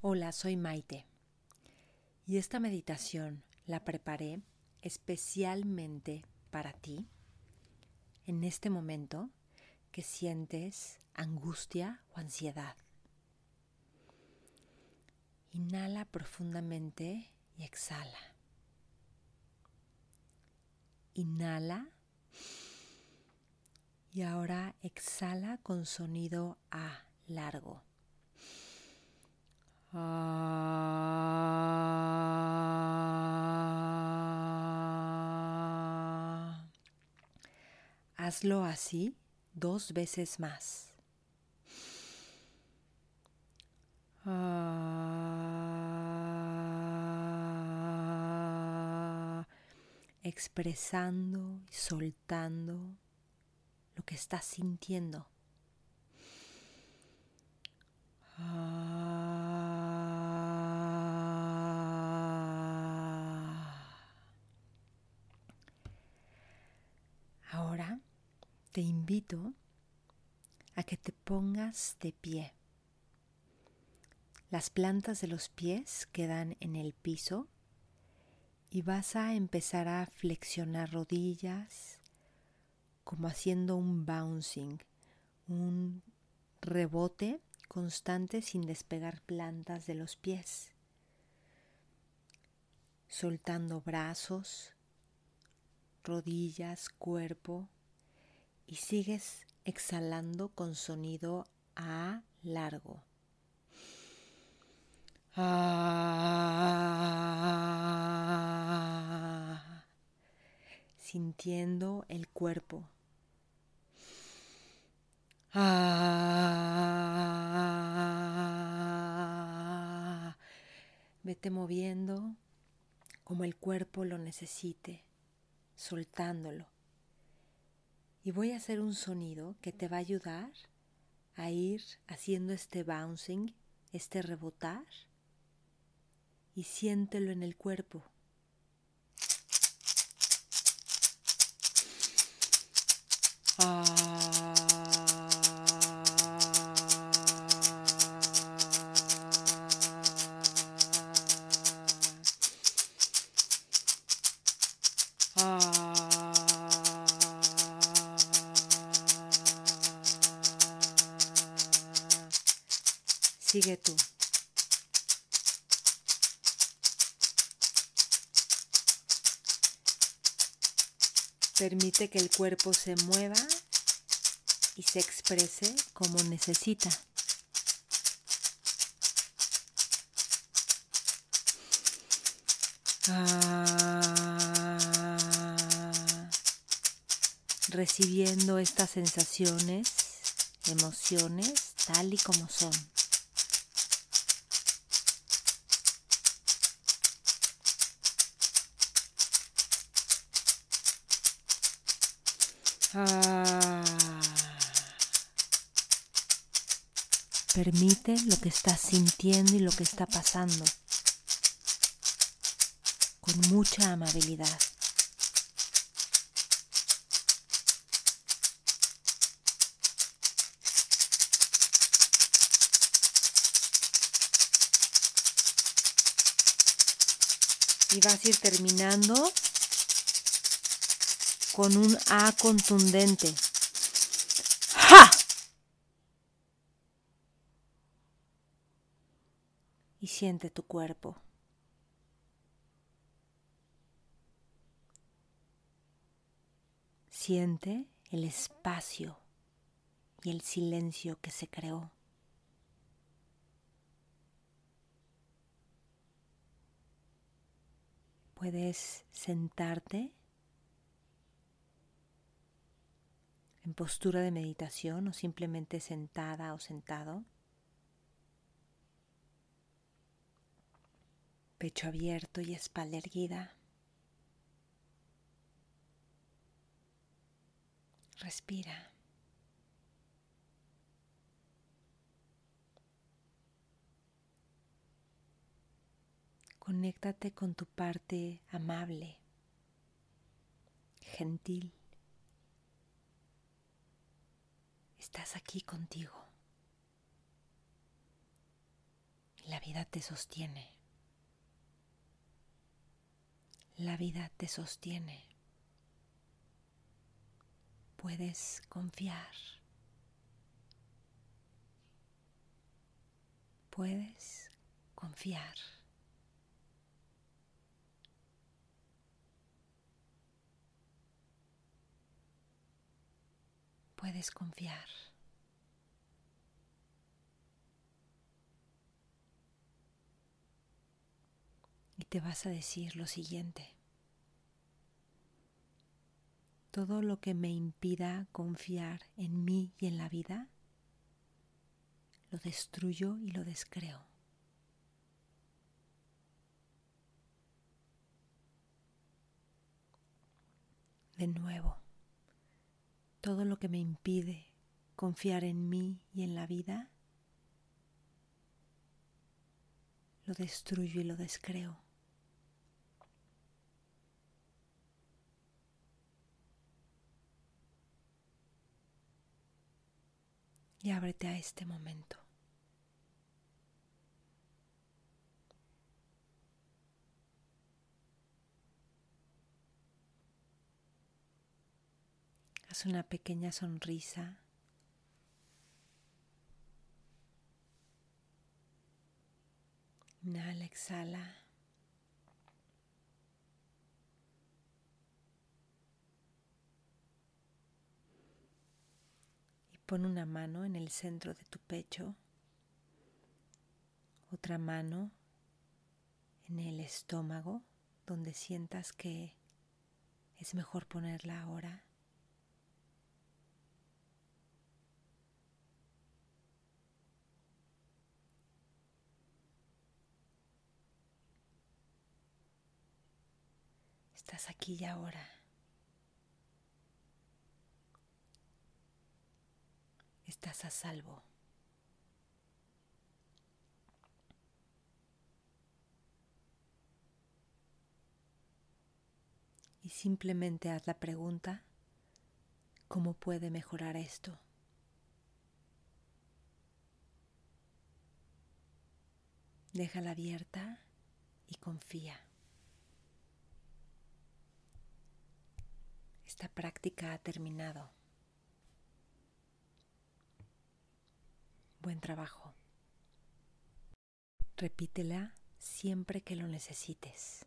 Hola, soy Maite y esta meditación la preparé especialmente para ti en este momento que sientes angustia o ansiedad. Inhala profundamente y exhala. Inhala y ahora exhala con sonido A largo. Hazlo así dos veces más. expresando y soltando lo que estás sintiendo. Ahora te invito a que te pongas de pie. Las plantas de los pies quedan en el piso y vas a empezar a flexionar rodillas como haciendo un bouncing, un rebote constante sin despegar plantas de los pies, soltando brazos, rodillas, cuerpo y sigues exhalando con sonido A largo. Ah, sintiendo el cuerpo. Ah, vete moviendo como el cuerpo lo necesite, soltándolo. Y voy a hacer un sonido que te va a ayudar a ir haciendo este bouncing, este rebotar y siéntelo en el cuerpo. Ah. Sigue tú. Permite que el cuerpo se mueva y se exprese como necesita. Ah, recibiendo estas sensaciones, emociones tal y como son. Ah. Permite lo que estás sintiendo y lo que está pasando con mucha amabilidad. Y vas a ir terminando con un A contundente. ¡Ja! Y siente tu cuerpo. Siente el espacio y el silencio que se creó. Puedes sentarte en postura de meditación o simplemente sentada o sentado. Pecho abierto y espalda erguida. Respira. Conéctate con tu parte amable, gentil. Estás aquí contigo. La vida te sostiene. La vida te sostiene. Puedes confiar. Puedes confiar. Puedes confiar. Y te vas a decir lo siguiente. Todo lo que me impida confiar en mí y en la vida, lo destruyo y lo descreo. De nuevo, todo lo que me impide confiar en mí y en la vida, lo destruyo y lo descreo. Y ábrete a este momento. Haz una pequeña sonrisa. Inhala, exhala. Y pon una mano en el centro de tu pecho, otra mano en el estómago, donde sientas que es mejor ponerla ahora. Aquí y ahora. Estás a salvo. Y simplemente haz la pregunta, ¿cómo puede mejorar esto? Déjala abierta y confía. Esta práctica ha terminado. Buen trabajo. Repítela siempre que lo necesites.